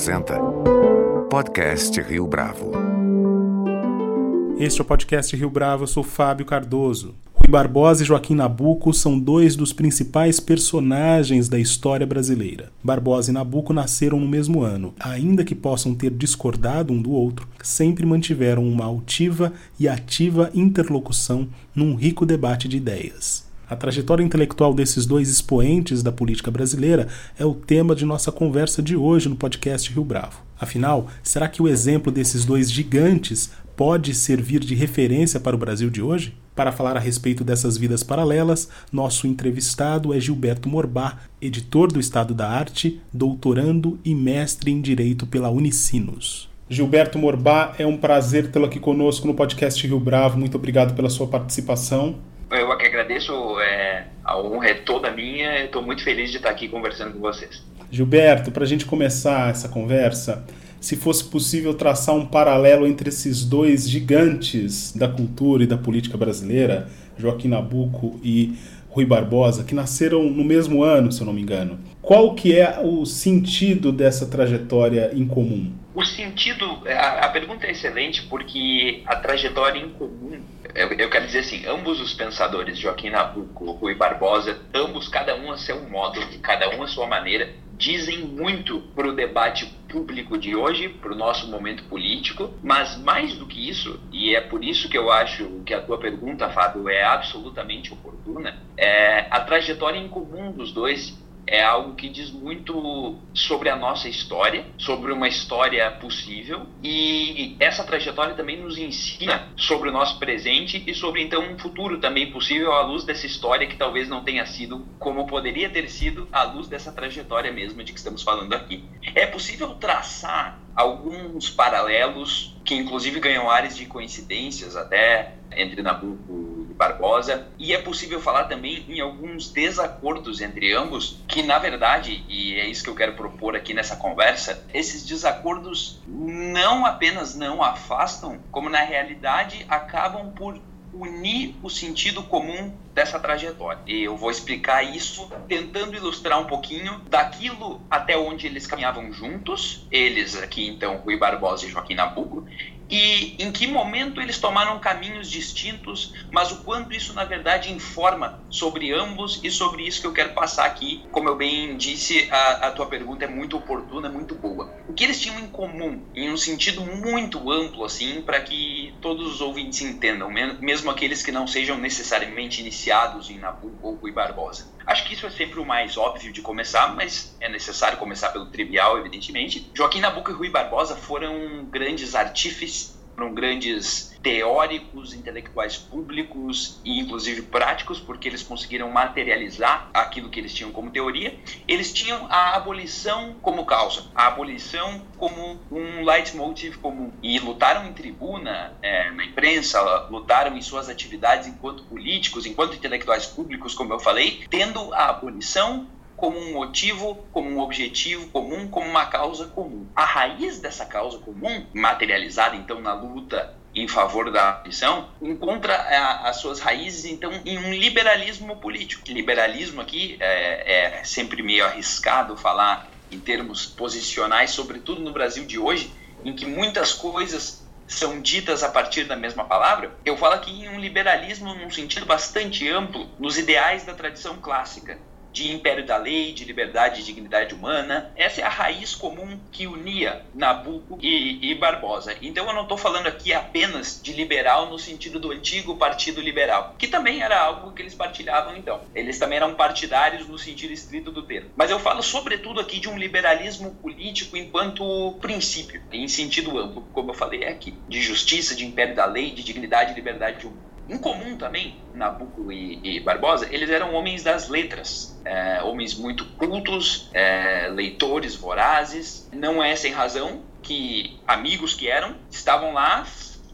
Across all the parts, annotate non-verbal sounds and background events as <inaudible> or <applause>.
apresenta Podcast Rio Bravo. Este é o podcast Rio Bravo, eu sou Fábio Cardoso. Rui Barbosa e Joaquim Nabuco são dois dos principais personagens da história brasileira. Barbosa e Nabuco nasceram no mesmo ano. Ainda que possam ter discordado um do outro, sempre mantiveram uma altiva e ativa interlocução num rico debate de ideias. A trajetória intelectual desses dois expoentes da política brasileira é o tema de nossa conversa de hoje no podcast Rio Bravo. Afinal, será que o exemplo desses dois gigantes pode servir de referência para o Brasil de hoje? Para falar a respeito dessas vidas paralelas, nosso entrevistado é Gilberto Morbá, editor do Estado da Arte, doutorando e mestre em Direito pela Unicinos. Gilberto Morbá, é um prazer tê-lo aqui conosco no podcast Rio Bravo. Muito obrigado pela sua participação. Eu que agradeço, é, a honra é toda minha, estou muito feliz de estar aqui conversando com vocês. Gilberto, para a gente começar essa conversa, se fosse possível traçar um paralelo entre esses dois gigantes da cultura e da política brasileira, Joaquim Nabuco e Rui Barbosa, que nasceram no mesmo ano, se eu não me engano. Qual que é o sentido dessa trajetória em comum? O sentido, a, a pergunta é excelente porque a trajetória em comum eu, eu, quero dizer assim, ambos os pensadores, Joaquim Nabuco, Rui Barbosa, ambos, cada um a seu modo, cada um a sua maneira, dizem muito para o debate público de hoje, para o nosso momento político, mas mais do que isso, e é por isso que eu acho que a tua pergunta, Fábio, é absolutamente oportuna, é a trajetória em comum dos dois é algo que diz muito sobre a nossa história, sobre uma história possível, e essa trajetória também nos ensina sobre o nosso presente e sobre então um futuro também possível à luz dessa história que talvez não tenha sido como poderia ter sido à luz dessa trajetória mesmo de que estamos falando aqui. É possível traçar alguns paralelos que inclusive ganham áreas de coincidências até entre Nabucco Barbosa, e é possível falar também em alguns desacordos entre ambos, que na verdade, e é isso que eu quero propor aqui nessa conversa, esses desacordos não apenas não afastam, como na realidade acabam por unir o sentido comum dessa trajetória. E eu vou explicar isso tentando ilustrar um pouquinho daquilo até onde eles caminhavam juntos, eles aqui então Rui Barbosa e Joaquim Nabuco, e em que momento eles tomaram caminhos distintos, mas o quanto isso na verdade informa sobre ambos e sobre isso que eu quero passar aqui. Como eu bem disse, a, a tua pergunta é muito oportuna, muito boa. O que eles tinham em comum, em um sentido muito amplo, assim, para que todos os ouvintes entendam, mesmo aqueles que não sejam necessariamente iniciados em Nabucco ou Barbosa. Acho que isso é sempre o mais óbvio de começar, mas é necessário começar pelo trivial, evidentemente. Joaquim Nabuco e Rui Barbosa foram grandes artífices, foram grandes teóricos, intelectuais públicos e inclusive práticos, porque eles conseguiram materializar aquilo que eles tinham como teoria. Eles tinham a abolição como causa, a abolição como um leitmotiv comum. E lutaram em tribuna, é, na imprensa, lutaram em suas atividades enquanto políticos, enquanto intelectuais públicos, como eu falei, tendo a abolição como um motivo, como um objetivo comum, como uma causa comum. A raiz dessa causa comum, materializada então na luta em favor da abolição, encontra a, as suas raízes, então, em um liberalismo político. Liberalismo aqui é, é sempre meio arriscado falar em termos posicionais, sobretudo no Brasil de hoje, em que muitas coisas são ditas a partir da mesma palavra, eu falo aqui em um liberalismo num sentido bastante amplo, nos ideais da tradição clássica de império da lei, de liberdade e dignidade humana. Essa é a raiz comum que unia Nabucco e, e Barbosa. Então eu não estou falando aqui apenas de liberal no sentido do antigo Partido Liberal, que também era algo que eles partilhavam então. Eles também eram partidários no sentido estrito do termo. Mas eu falo sobretudo aqui de um liberalismo político enquanto princípio, em sentido amplo, como eu falei aqui, de justiça, de império da lei, de dignidade e liberdade humana. Em comum também, Nabucco e, e Barbosa, eles eram homens das letras, é, homens muito cultos, é, leitores vorazes. Não é sem razão que amigos que eram estavam lá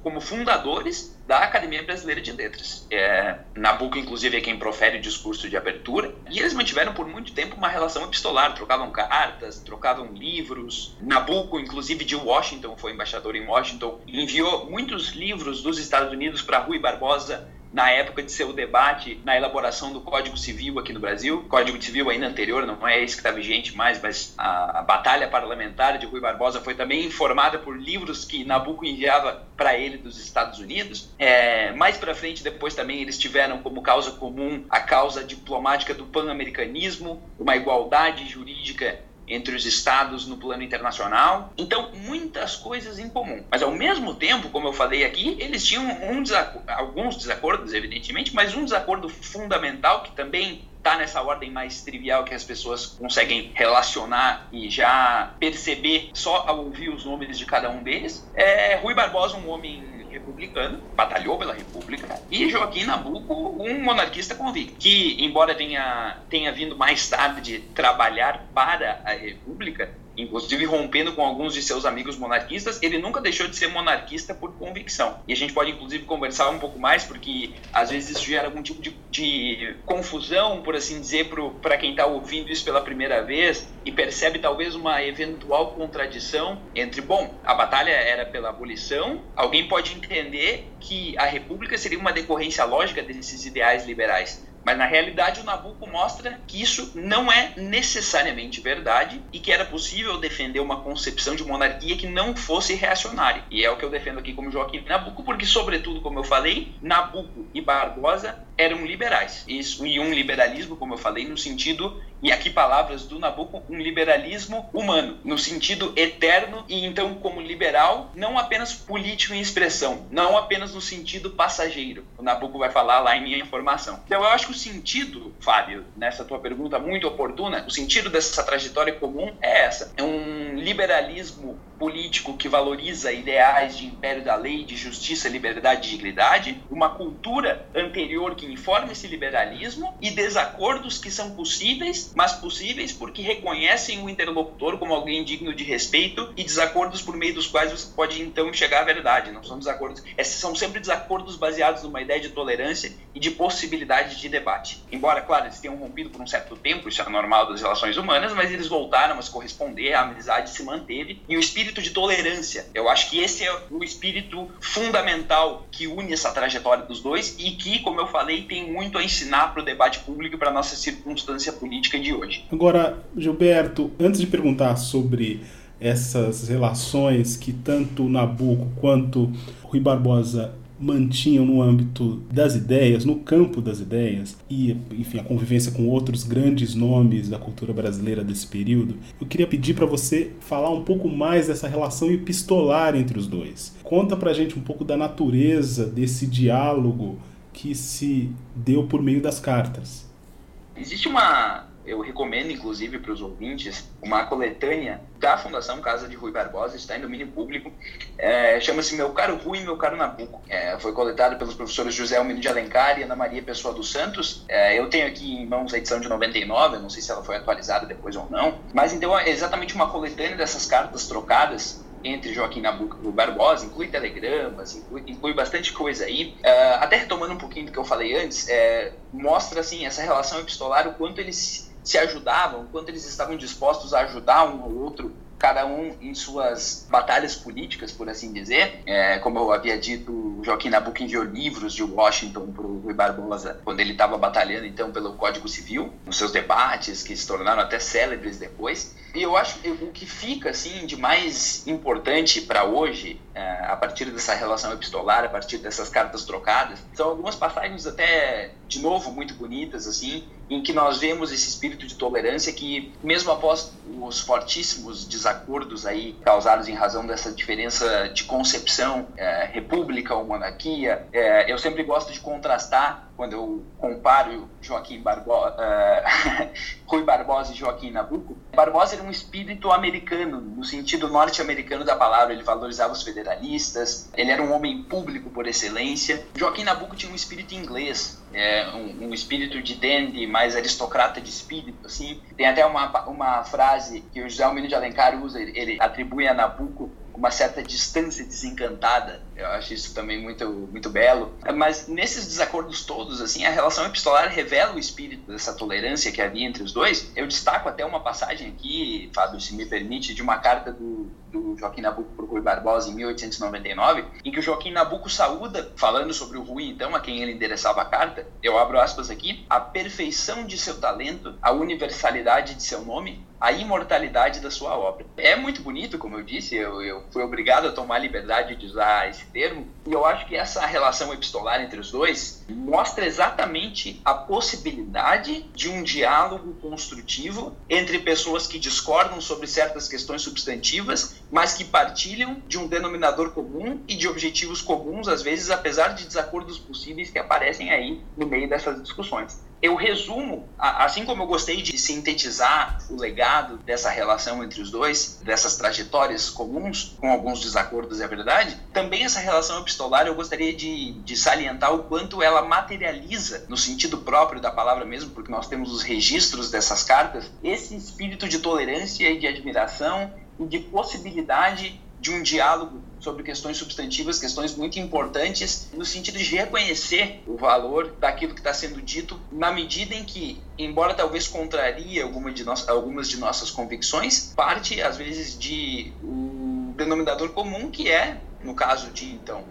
como fundadores da Academia Brasileira de Letras. É, Nabucco, inclusive, é quem profere o discurso de abertura. E eles mantiveram por muito tempo uma relação epistolar, trocavam cartas, trocavam livros. Nabucco, inclusive, de Washington, foi embaixador em Washington, enviou muitos livros dos Estados Unidos para Rui Barbosa na época de seu debate na elaboração do Código Civil aqui no Brasil, Código Civil ainda anterior, não é esse que está vigente mais, mas a, a, batalha parlamentar de Rui Barbosa foi também informada por livros que Nabucco enviava para ele dos Estados Unidos. É, mais para frente, depois também eles tiveram como causa comum a causa diplomática do pan-americanismo, uma igualdade jurídica entre os estados no plano internacional. Então, muitas coisas em comum. Mas, ao mesmo tempo, como eu falei aqui, eles tinham um alguns desacordos, evidentemente, mas um desacordo fundamental que também está nessa ordem mais trivial que as pessoas conseguem relacionar e já perceber só ao ouvir os nomes de cada um deles. É Rui Barbosa, um homem republicano, batalhou pela República, e Joaquim Nabuco, um monarquista convicto, que, embora tenha, tenha vindo mais tarde trabalhar para a República, inclusive rompendo com alguns de seus amigos monarquistas, ele nunca deixou de ser monarquista por convicção. E a gente pode, inclusive, conversar um pouco mais, porque às vezes isso gera algum tipo de, de confusão, por assim dizer, para quem está ouvindo isso pela primeira vez e percebe talvez uma eventual contradição entre, bom, a batalha era pela abolição, alguém pode entender que a república seria uma decorrência lógica desses ideais liberais. Mas na realidade o Nabucco mostra que isso não é necessariamente verdade e que era possível defender uma concepção de monarquia que não fosse reacionária. E é o que eu defendo aqui como Joaquim Nabucco, porque sobretudo, como eu falei, Nabucco e Barbosa eram liberais. Isso, e um liberalismo, como eu falei, no sentido, e aqui palavras do Nabucco, um liberalismo humano, no sentido eterno, e então como liberal, não apenas político em expressão, não apenas no sentido passageiro. O Nabucco vai falar lá em minha informação. Então eu acho que o sentido, Fábio, nessa tua pergunta muito oportuna, o sentido dessa trajetória comum é essa. É um liberalismo político que valoriza ideais de império da lei, de justiça, liberdade e dignidade, uma cultura anterior que informa esse liberalismo e desacordos que são possíveis, mas possíveis porque reconhecem o interlocutor como alguém digno de respeito e desacordos por meio dos quais você pode então chegar à verdade. Não são desacordos, esses são sempre desacordos baseados numa ideia de tolerância e de possibilidade de debate. Embora, claro, eles tenham rompido por um certo tempo, isso é normal das relações humanas, mas eles voltaram a se corresponder, a amizade se manteve e o espírito de tolerância. Eu acho que esse é o espírito fundamental que une essa trajetória dos dois e que, como eu falei, tem muito a ensinar para o debate público e para nossa circunstância política de hoje. Agora, Gilberto, antes de perguntar sobre essas relações que tanto Nabucco quanto Rui Barbosa mantinham no âmbito das ideias, no campo das ideias, e, enfim, a convivência com outros grandes nomes da cultura brasileira desse período, eu queria pedir para você falar um pouco mais dessa relação epistolar entre os dois. Conta pra gente um pouco da natureza desse diálogo que se deu por meio das cartas. Existe uma eu recomendo, inclusive, para os ouvintes, uma coletânea da Fundação Casa de Rui Barbosa, está em domínio público. É, Chama-se Meu Caro Rui e Meu Caro Nabuco. É, foi coletado pelos professores José Almino de Alencar e Ana Maria Pessoa dos Santos. É, eu tenho aqui em mãos a edição de 99, não sei se ela foi atualizada depois ou não. Mas então é exatamente uma coletânea dessas cartas trocadas entre Joaquim Nabuco e Barbosa, inclui telegramas, inclui, inclui bastante coisa aí. Uh, até retomando um pouquinho do que eu falei antes, é, mostra assim essa relação epistolar, o quanto eles se ajudavam, quanto eles estavam dispostos a ajudar um ao outro, cada um em suas batalhas políticas, por assim dizer. É, como eu havia dito, Joaquim Nabuco enviou livros de Washington para o Rui Barbosa quando ele estava batalhando então pelo Código Civil, nos seus debates que se tornaram até célebres depois. E eu acho que o que fica assim de mais importante para hoje, é, a partir dessa relação epistolar, a partir dessas cartas trocadas, são algumas passagens até de novo muito bonitas assim, em que nós vemos esse espírito de tolerância que mesmo após os fortíssimos desacordos aí causados em razão dessa diferença de concepção é, república ou monarquia, é, eu sempre gosto de contrastar quando eu comparo Joaquim Barbosa, <laughs> uh, Rui Barbosa e Joaquim Nabuco, Barbosa era um espírito americano, no sentido norte-americano da palavra. Ele valorizava os federalistas, ele era um homem público por excelência. Joaquim Nabuco tinha um espírito inglês, é, um, um, espírito de dandy, mais aristocrata de espírito, assim. Tem até uma, uma frase que o José Almino de Alencar usa, ele, atribui a Nabuco uma certa distância desencantada. Eu acho isso também muito, muito belo. Mas nesses desacordos todos, assim, a relação epistolar revela o espírito dessa tolerância que havia entre os dois. Eu destaco até uma passagem aqui, Fábio, se me permite, de uma carta do, do Joaquim Nabuco para o Rui Barbosa em 1899, em que o Joaquim Nabuco saúda, falando sobre o Rui, então, a quem ele endereçava a carta, eu abro aspas aqui, a perfeição de seu talento, a universalidade de seu nome, a imortalidade da sua obra. É muito bonito, como eu disse, eu, eu fui obrigado a tomar a liberdade de usar esse termo, e eu acho que essa relação epistolar entre os dois mostra exatamente a possibilidade de um diálogo construtivo entre pessoas que discordam sobre certas questões substantivas, mas que partilham de um denominador comum e de objetivos comuns, às vezes, apesar de desacordos possíveis que aparecem aí no meio dessas discussões eu resumo, assim como eu gostei de sintetizar o legado dessa relação entre os dois, dessas trajetórias comuns, com alguns desacordos, é verdade, também essa relação epistolar eu gostaria de, de salientar o quanto ela materializa, no sentido próprio da palavra mesmo, porque nós temos os registros dessas cartas, esse espírito de tolerância e de admiração e de possibilidade de um diálogo sobre questões substantivas, questões muito importantes, no sentido de reconhecer o valor daquilo que está sendo dito, na medida em que, embora talvez contraria alguma de algumas de nossas convicções, parte, às vezes, de um denominador comum, que é, no caso de, então,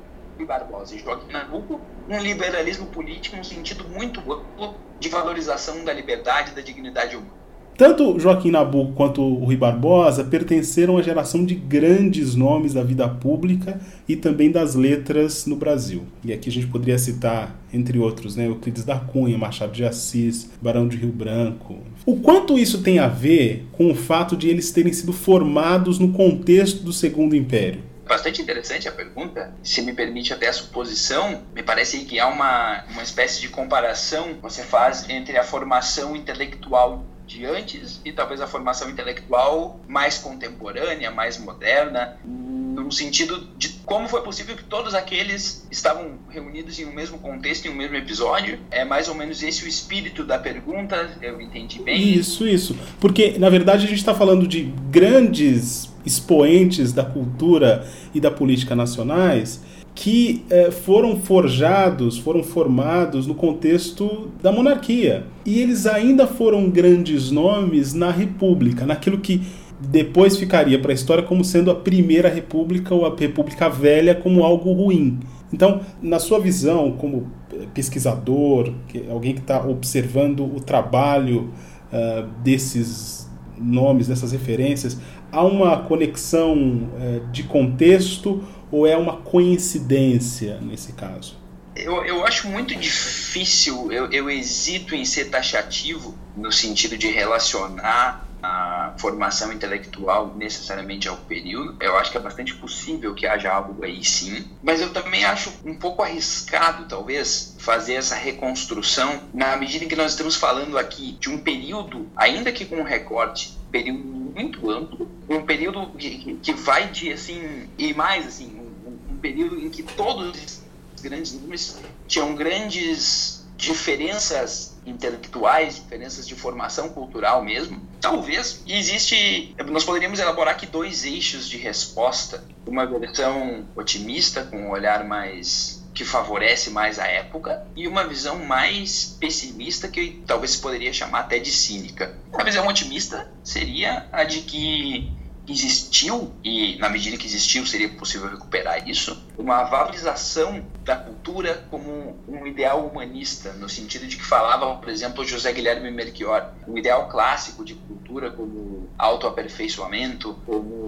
Barbosa e Joaquim Nabuco, um liberalismo político no sentido muito amplo de valorização da liberdade e da dignidade humana. Tanto Joaquim Nabuco quanto o Rui Barbosa pertenceram à geração de grandes nomes da vida pública e também das letras no Brasil. E aqui a gente poderia citar, entre outros, né, Euclides da Cunha, Machado de Assis, Barão de Rio Branco. O quanto isso tem a ver com o fato de eles terem sido formados no contexto do Segundo Império? Bastante interessante a pergunta. Se me permite até a suposição, me parece que há uma, uma espécie de comparação que você faz entre a formação intelectual de antes e talvez a formação intelectual mais contemporânea, mais moderna, no sentido de como foi possível que todos aqueles estavam reunidos em um mesmo contexto, em um mesmo episódio. É mais ou menos esse o espírito da pergunta, eu entendi bem. Isso, isso. Porque, na verdade, a gente está falando de grandes expoentes da cultura e da política nacionais que eh, foram forjados, foram formados no contexto da monarquia. E eles ainda foram grandes nomes na República, naquilo que depois ficaria para a história como sendo a primeira república ou a república velha como algo ruim. Então, na sua visão como eh, pesquisador, alguém que está observando o trabalho uh, desses nomes, dessas referências, há uma conexão uh, de contexto ou é uma coincidência nesse caso? Eu, eu acho muito difícil, eu, eu hesito em ser taxativo no sentido de relacionar a formação intelectual necessariamente ao período. Eu acho que é bastante possível que haja algo aí sim, mas eu também acho um pouco arriscado, talvez, fazer essa reconstrução na medida em que nós estamos falando aqui de um período, ainda que com um recorte, período muito amplo, um período que, que vai de assim, e mais assim, período em que todos os grandes nomes tinham grandes diferenças intelectuais, diferenças de formação cultural mesmo. Talvez existe, nós poderíamos elaborar aqui dois eixos de resposta, uma versão otimista com um olhar mais que favorece mais a época e uma visão mais pessimista que talvez se poderia chamar até de cínica. A visão otimista seria a de que existiu, e na medida que existiu seria possível recuperar isso, uma valorização da cultura como um ideal humanista, no sentido de que falava, por exemplo, José Guilherme Melchior, um ideal clássico de cultura como autoaperfeiçoamento, como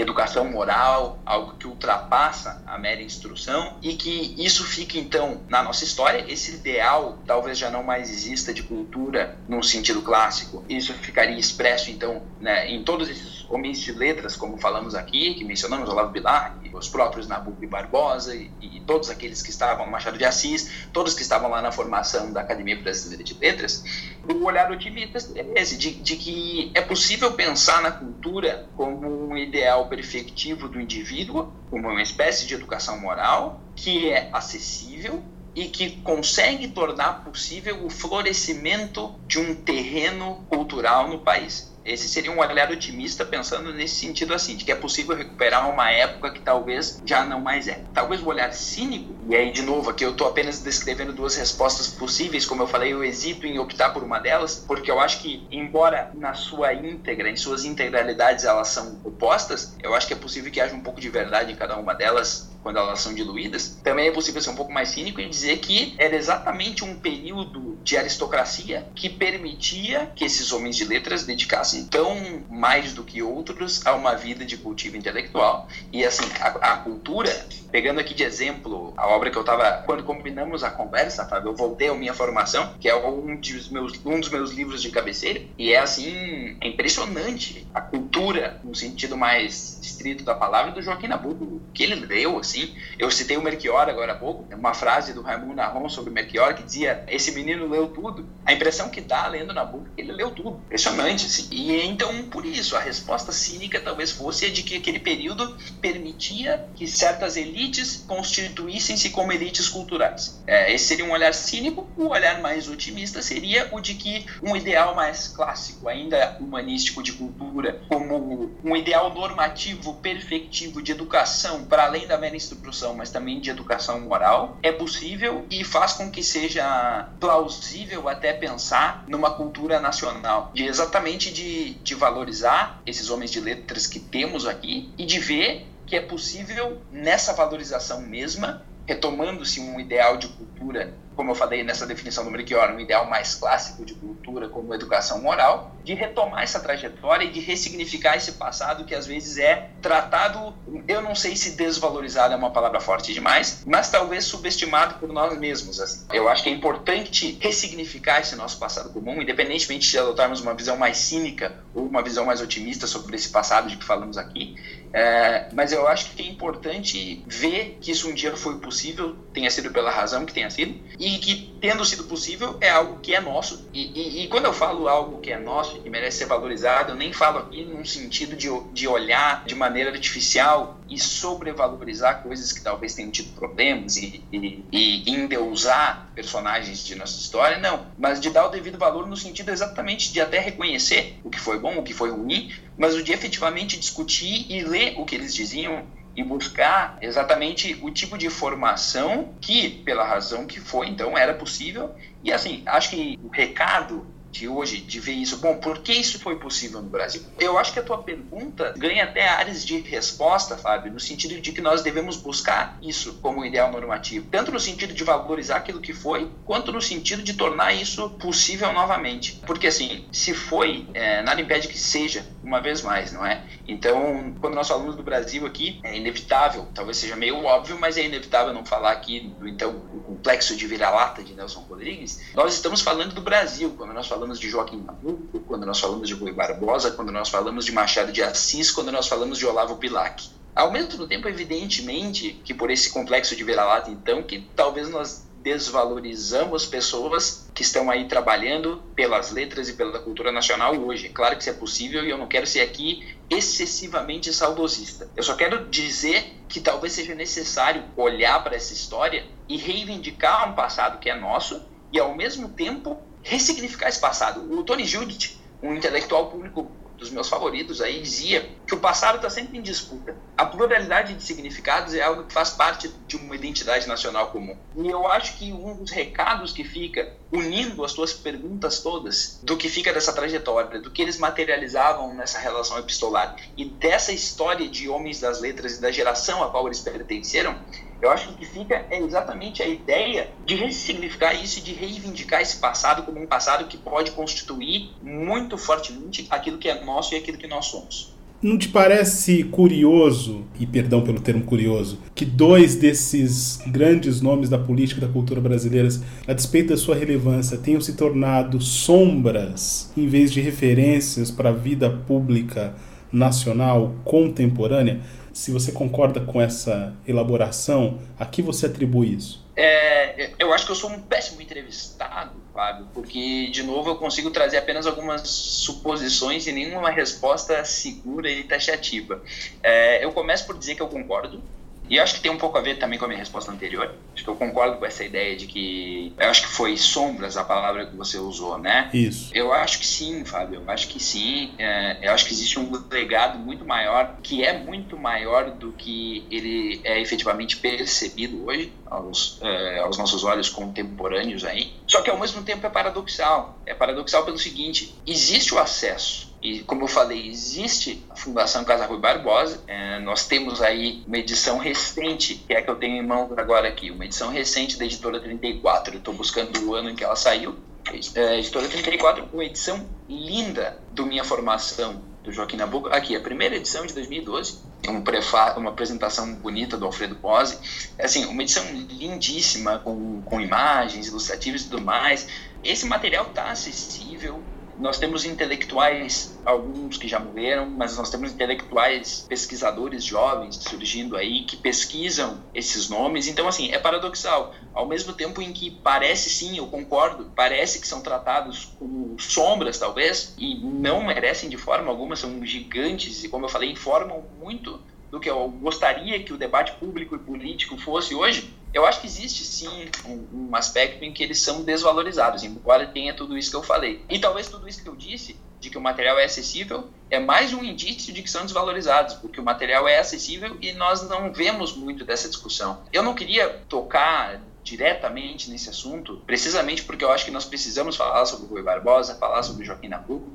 educação moral, algo que ultrapassa a mera instrução, e que isso fica então na nossa história, esse ideal talvez já não mais exista de cultura num sentido clássico, isso ficaria expresso então né, em todos esses homens de letras, como falamos aqui, que mencionamos Olavo Bilar, os próprios Nabucco e Barbosa, e, e, todos aqueles que estavam Machado de Assis, todos que estavam lá na formação da Academia Brasileira de Letras, o olhar otimista é esse, de, de que é possível pensar na cultura como um ideal perfectivo do indivíduo, como uma espécie de educação moral, que é acessível, e que consegue tornar possível o florescimento de um terreno cultural no país. Esse seria um olhar otimista pensando nesse sentido assim, de que é possível recuperar uma época que talvez já não mais é. Talvez o olhar cínico, e aí de novo aqui eu estou apenas descrevendo duas respostas possíveis, como eu falei, eu hesito em optar por uma delas, porque eu acho que embora na sua íntegra, em suas integralidades elas são opostas, eu acho que é possível que haja um pouco de verdade em cada uma delas quando elas são diluídas. Também é possível ser um pouco mais cínico e dizer que era exatamente um período de aristocracia que permitia que esses homens de letras dedicassem tão mais do que outros a uma vida de cultivo intelectual. E assim, a, a cultura, pegando aqui de exemplo a obra que eu estava, quando combinamos a conversa, Fábio, eu voltei à minha formação, que é um dos meus, um dos meus livros de cabeceira, e é assim, é impressionante a cultura, no sentido mais estrito da palavra, do Joaquim Nabuco, que ele leu, assim. Eu citei o Melchior agora há pouco, uma frase do Raimundo Narron sobre o Melchior que dizia: Esse menino leu tudo. A impressão que dá lendo Nabucco é que ele leu tudo. Impressionante, assim. E então, por isso, a resposta cínica talvez fosse a de que aquele período permitia que certas elites constituíssem-se como elites culturais. É, esse seria um olhar cínico. O olhar mais otimista seria o de que um ideal mais clássico, ainda humanístico de cultura, como um ideal normativo, perfectivo de educação, para além da mera instrução, mas também de educação moral, é possível e faz com que seja plausível até pensar numa cultura nacional, de exatamente de, de valorizar esses homens de letras que temos aqui e de ver que é possível nessa valorização mesma retomando-se um ideal de cultura, como eu falei nessa definição do Melchior, um ideal mais clássico de cultura como educação moral, de retomar essa trajetória e de ressignificar esse passado que às vezes é tratado, eu não sei se desvalorizado é uma palavra forte demais, mas talvez subestimado por nós mesmos. Assim. Eu acho que é importante ressignificar esse nosso passado comum, independentemente de adotarmos uma visão mais cínica ou uma visão mais otimista sobre esse passado de que falamos aqui, é, mas eu acho que é importante ver que isso um dia foi possível, tenha sido pela razão que tenha sido, e que, tendo sido possível, é algo que é nosso. E, e, e quando eu falo algo que é nosso que merece ser valorizado, eu nem falo aqui num sentido de, de olhar de maneira artificial e sobrevalorizar coisas que talvez tenham tido problemas e, e, e endeusar personagens de nossa história, não. Mas de dar o devido valor no sentido exatamente de até reconhecer o que foi bom, o que foi ruim, mas o de efetivamente discutir e ler o que eles diziam e buscar exatamente o tipo de formação que, pela razão que foi, então era possível. E assim, acho que o recado de hoje, de ver isso. Bom, por que isso foi possível no Brasil? Eu acho que a tua pergunta ganha até áreas de resposta, Fábio, no sentido de que nós devemos buscar isso como ideal normativo, tanto no sentido de valorizar aquilo que foi, quanto no sentido de tornar isso possível novamente. Porque, assim, se foi, é, nada impede que seja uma vez mais, não é? Então, quando nós falamos do Brasil aqui, é inevitável, talvez seja meio óbvio, mas é inevitável não falar aqui do então o complexo de vira-lata de Nelson Rodrigues. Nós estamos falando do Brasil, quando nós falamos falamos de Joaquim Nabuco, quando nós falamos de Rui Barbosa, quando nós falamos de Machado de Assis, quando nós falamos de Olavo Bilac. Ao mesmo tempo, evidentemente, que por esse complexo de vira-lata, então, que talvez nós desvalorizamos pessoas que estão aí trabalhando pelas letras e pela cultura nacional hoje. Claro que isso é possível e eu não quero ser aqui excessivamente saudosista. Eu só quero dizer que talvez seja necessário olhar para essa história e reivindicar um passado que é nosso e, ao mesmo tempo, ressignificar esse passado. O Tony Judith, um intelectual público dos meus favoritos aí, dizia que o passado está sempre em disputa. A pluralidade de significados é algo que faz parte de uma identidade nacional comum. E eu acho que um dos recados que fica, unindo as tuas perguntas todas, do que fica dessa trajetória, do que eles materializavam nessa relação epistolar e dessa história de homens das letras e da geração a qual eles pertenceram, eu acho que o que fica é exatamente a ideia de ressignificar isso e de reivindicar esse passado como um passado que pode constituir muito fortemente aquilo que é nosso e aquilo que nós somos. Não te parece curioso, e perdão pelo termo curioso, que dois desses grandes nomes da política e da cultura brasileiras, a despeito da sua relevância, tenham se tornado sombras em vez de referências para a vida pública nacional contemporânea? Se você concorda com essa elaboração, a que você atribui isso? É, eu acho que eu sou um péssimo entrevistado, Fábio, porque, de novo, eu consigo trazer apenas algumas suposições e nenhuma resposta segura e taxativa. É, eu começo por dizer que eu concordo, E acho que tem um pouco a ver também com a minha resposta anterior. Acho que eu concordo com essa ideia de que. Eu acho que foi sombras a palavra que você usou, né? Isso. Eu acho que sim, Fábio. Eu acho que sim. É, eu acho que existe um legado muito maior, que é muito maior do que ele é efetivamente percebido hoje aos, é, aos nossos olhos contemporâneos aí. Só que ao mesmo tempo é paradoxal. É paradoxal pelo seguinte: existe o acesso e como eu falei, existe a Fundação Casa Rui Barbosa. É, nós temos aí uma edição recente, que é a que eu tenho em mãos agora aqui, uma edição recente da editora 34. Eu estou buscando o ano em que ela saiu. É, editora 34, uma edição linda do Minha Formação, do Joaquim Nabuco. Aqui, a primeira edição de 2012, um prefa uma apresentação bonita do Alfredo Pose. É, assim, uma edição lindíssima, com, com imagens ilustrativas e tudo mais. Esse material está acessível, nós temos intelectuais, alguns que já morreram, mas nós temos intelectuais, pesquisadores jovens surgindo aí que pesquisam esses nomes. Então, assim, é paradoxal. Ao mesmo tempo em que parece, sim, eu concordo, parece que são tratados como sombras, talvez, e não merecem de forma alguma, são gigantes e, como eu falei, informam muito do que eu gostaria que o debate público e político fosse hoje, eu acho que existe sim um, um, aspecto em que eles são desvalorizados, embora tenha tudo isso que eu falei. E talvez tudo isso que eu disse, de que o material é acessível, é mais um indício de que são desvalorizados, porque o material é acessível e nós não vemos muito dessa discussão. Eu não queria tocar diretamente nesse assunto, precisamente porque eu acho que nós precisamos falar sobre Rui Barbosa, falar sobre Joaquim Nabuco,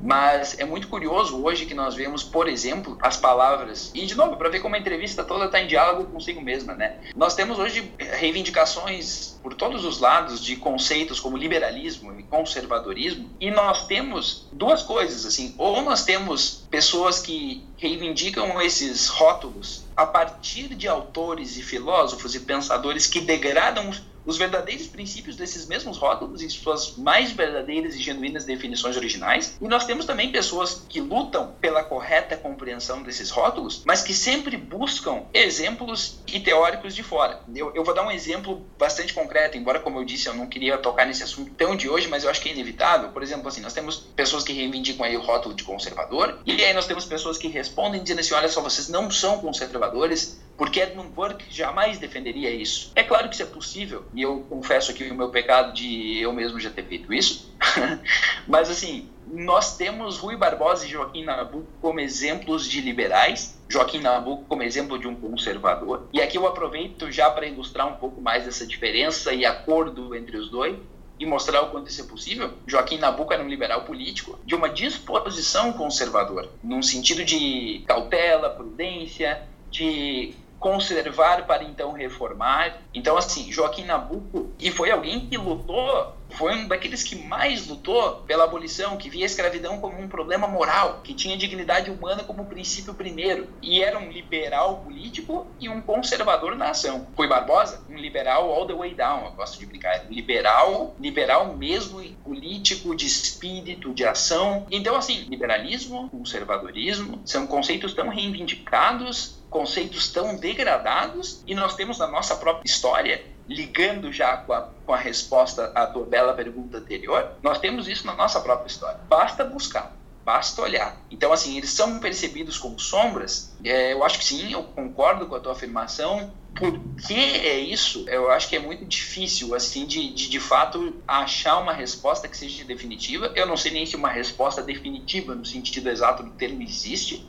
mas é muito curioso hoje que nós vemos, por exemplo, as palavras, e de novo, para ver como a entrevista toda está em diálogo consigo mesma, né? Nós temos hoje reivindicações por todos os lados de conceitos como liberalismo e conservadorismo, e nós temos duas coisas, assim, ou nós temos pessoas que reivindicam esses rótulos a partir de autores e filósofos e pensadores que degradam os verdadeiros princípios desses mesmos rótulos em suas mais verdadeiras e genuínas definições originais. E nós temos também pessoas que lutam pela correta compreensão desses rótulos, mas que sempre buscam exemplos e teóricos de fora. Eu, eu vou dar um exemplo bastante concreto, embora, como eu disse, eu não queria tocar nesse assunto tão de hoje, mas eu acho que é inevitável. Por exemplo, assim, nós temos pessoas que reivindicam aí o rótulo de conservador, e aí nós temos pessoas que respondem dizendo assim: olha só, vocês não são conservadores, porque Edmund Burke jamais defenderia isso. É claro que isso é possível, e eu confesso aqui o meu pecado de eu mesmo já ter feito isso, <laughs> mas assim, nós temos Rui Barbosa e Joaquim Nabuco como exemplos de liberais, Joaquim Nabuco como exemplo de um conservador. E aqui eu aproveito já para ilustrar um pouco mais essa diferença e acordo entre os dois e mostrar o quanto isso é possível. Joaquim Nabuco era um liberal político de uma disposição conservadora, num sentido de cautela, prudência, de conservar para então reformar. Então, assim, Joaquim Nabuco, e foi alguém que lutou foi um daqueles que mais lutou pela abolição, que via a escravidão como um problema moral, que tinha dignidade humana como princípio primeiro, e era um liberal político e um conservador na ação. Foi Barbosa, um liberal all the way down, eu gosto de brincar, liberal, liberal mesmo político, de espírito, de ação. Então, assim, liberalismo, conservadorismo, são conceitos tão reivindicados conceitos tão degradados e nós temos na nossa própria história ligando já com a, com a resposta à tua bela pergunta anterior, nós temos isso na nossa própria história. Basta buscar, basta olhar. Então, assim, eles são percebidos como sombras? É, eu acho que sim, eu concordo com a tua afirmação. Por que é isso? Eu acho que é muito difícil, assim, de, de, de fato achar uma resposta que seja definitiva. Eu não sei nem se uma resposta definitiva, no sentido exato do termo, existe,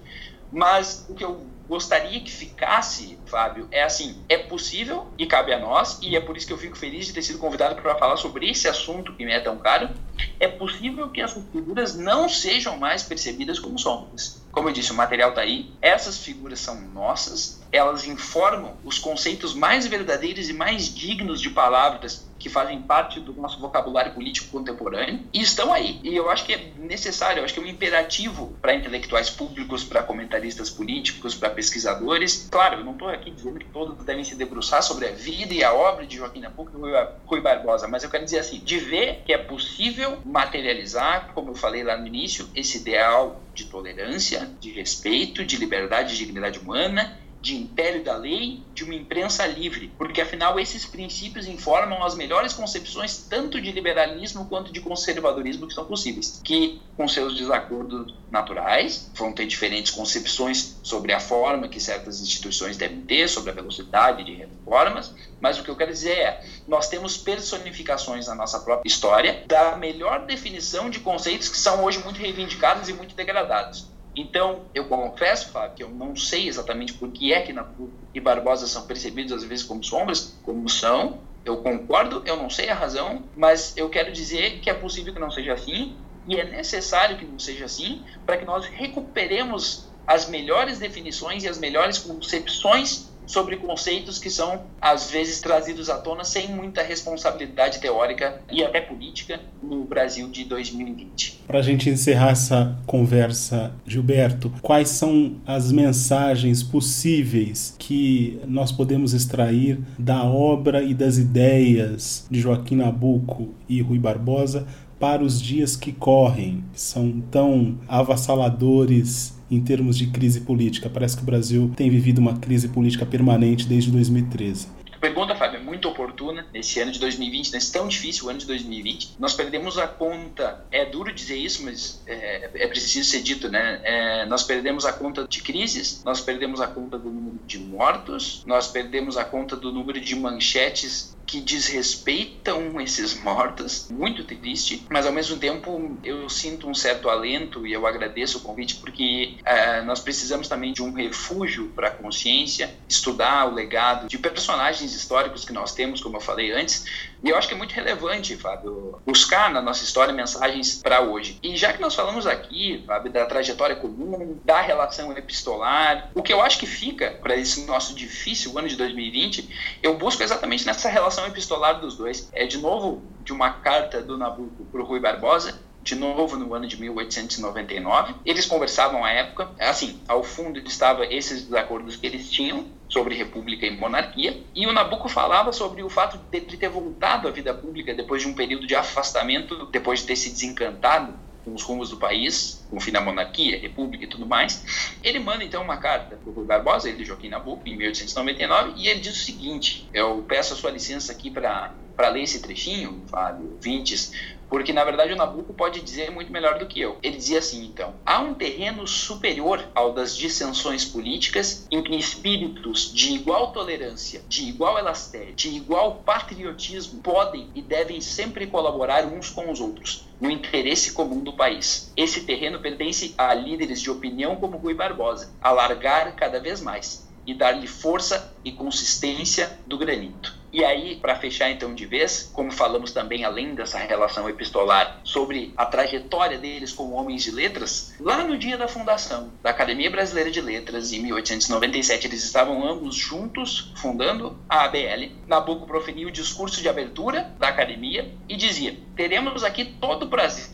mas o que eu gostaria que ficasse, Fábio, é assim: é possível e cabe a nós, e é por isso que eu fico feliz de ter sido convidado para falar sobre esse assunto que me é tão caro. É possível que essas figuras não sejam mais percebidas como sombras. Como eu disse, o material está aí, essas figuras são nossas, elas informam os conceitos mais verdadeiros e mais dignos de palavras que fazem parte do nosso vocabulário político contemporâneo e estão aí. E eu acho que é necessário, eu acho que é um imperativo para intelectuais públicos, para comentaristas políticos, para pesquisadores. Claro, eu não estou aqui dizendo que todos devem se debruçar sobre a vida e a obra de Joaquim Nabuco e Rui Barbosa, mas eu quero dizer assim, de ver que é possível materializar, como eu falei lá no início, esse ideal de tolerância, de respeito, de liberdade e dignidade humana de império da lei, de uma imprensa livre, porque afinal esses princípios informam as melhores concepções tanto de liberalismo quanto de conservadorismo que são possíveis, que com seus desacordos naturais vão ter diferentes concepções sobre a forma que certas instituições devem ter, sobre a velocidade de reformas, mas o que eu quero dizer é, nós temos personificações na nossa própria história da melhor definição de conceitos que são hoje muito reivindicados e muito degradados. Então, eu confesso, Fábio, que eu não sei exatamente por que é que Nabucco e Barbosa são percebidos às vezes como sombras, como são. Eu concordo, eu não sei a razão, mas eu quero dizer que é possível que não seja assim e é necessário que não seja assim para que nós recuperemos as melhores definições e as melhores concepções sobre conceitos que são, às vezes, trazidos à tona sem muita responsabilidade teórica e até política no Brasil de 2020. Para a gente encerrar essa conversa, Gilberto, quais são as mensagens possíveis que nós podemos extrair da obra e das ideias de Joaquim Nabuco e Rui Barbosa para os dias que correm, que são tão avassaladores em termos de crise política. Parece que o Brasil tem vivido uma crise política permanente desde 2013 pergunta, Fábio, é muito oportuna nesse ano de 2020, nesse tão difícil ano de 2020. Nós perdemos a conta, é duro dizer isso, mas é, é preciso ser dito, né? É, nós perdemos a conta de crises, nós perdemos a conta do número de mortos, nós perdemos a conta do número de manchetes que desrespeitam esses mortos, muito triste, mas ao mesmo tempo eu sinto um certo alento e eu agradeço o convite porque uh, nós precisamos também de um refúgio para a consciência, estudar o legado de personagens históricos que nós temos, como eu falei antes, e eu acho que é muito relevante, Fábio, buscar na nossa história mensagens para hoje. E já que nós falamos aqui, Fábio, da trajetória comum, da relação epistolar, o que eu acho que fica para esse nosso difícil ano de 2020, eu busco exatamente nessa relação epistolar dos dois. É de novo de uma carta do Nabucco para o Rui Barbosa, de novo no ano de 1899. Eles conversavam à época, assim, ao fundo estava esses desacordos que eles tinham sobre república e monarquia, e o Nabucco falava sobre o fato de ter voltado à vida pública depois de um período de afastamento, depois de ter se desencantado com os rumos do país, com o fim da monarquia, república e tudo mais. Ele manda então uma carta para o Rui Barbosa, ele Joaquim Nabucco, em 1899, e ele diz o seguinte: eu peço a sua licença aqui para ler esse trechinho, Fábio, Vintes, porque na verdade o Nabucco pode dizer muito melhor do que eu. Ele dizia assim, então: há um terreno superior ao das dissensões políticas em que espíritos de igual tolerância, de igual elastéria, de igual patriotismo podem e devem sempre colaborar uns com os outros no interesse comum do país. Esse terreno pertence a líderes de opinião como Rui Barbosa, alargar cada vez mais e dar-lhe força e consistência do granito. E aí, para fechar então de vez, como falamos também além dessa relação epistolar sobre a trajetória deles como homens de letras, lá no dia da fundação da Academia Brasileira de Letras, em 1897, eles estavam ambos juntos fundando a ABL. Nabucco proferiu o discurso de abertura da academia e dizia: Teremos aqui todo o prazer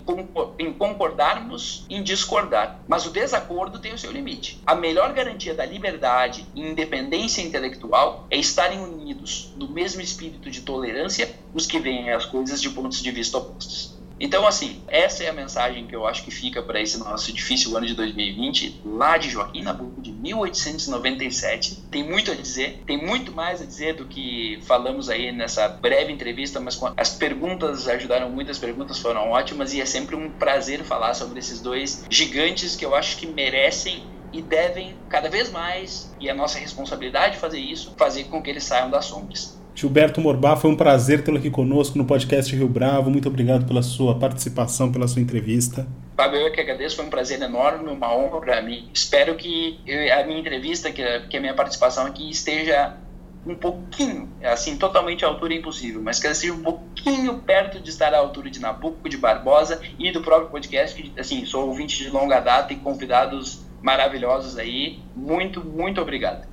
em concordarmos em discordar, mas o desacordo tem o seu limite. A melhor garantia da liberdade e independência intelectual é estarem unidos no mesmo mesmo espírito de tolerância os que veem as coisas de pontos de vista opostos. Então, assim, essa é a mensagem que eu acho que fica para esse nosso difícil ano de 2020, lá de Joaquim Nabuco, de 1897. Tem muito a dizer, tem muito mais a dizer do que falamos aí nessa breve entrevista, mas as perguntas ajudaram muito, as perguntas foram ótimas e é sempre um prazer falar sobre esses dois gigantes que eu acho que merecem e devem cada vez mais, e é nossa responsabilidade fazer isso, fazer com que eles saiam das sombras. Gilberto Morbá, foi um prazer tê-lo aqui conosco no podcast Rio Bravo. Muito obrigado pela sua participação, pela sua entrevista. Fábio, eu que agradeço, foi um prazer enorme, uma honra para mim. Espero que eu, a minha entrevista, que, que a minha participação aqui esteja um pouquinho, assim, totalmente à altura é impossível, mas que esteja um pouquinho perto de estar à altura de Nabucco, de Barbosa e do próprio podcast, que, assim, sou ouvinte de longa data e convidados maravilhosos aí. Muito, muito obrigado.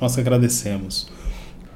Nós agradecemos.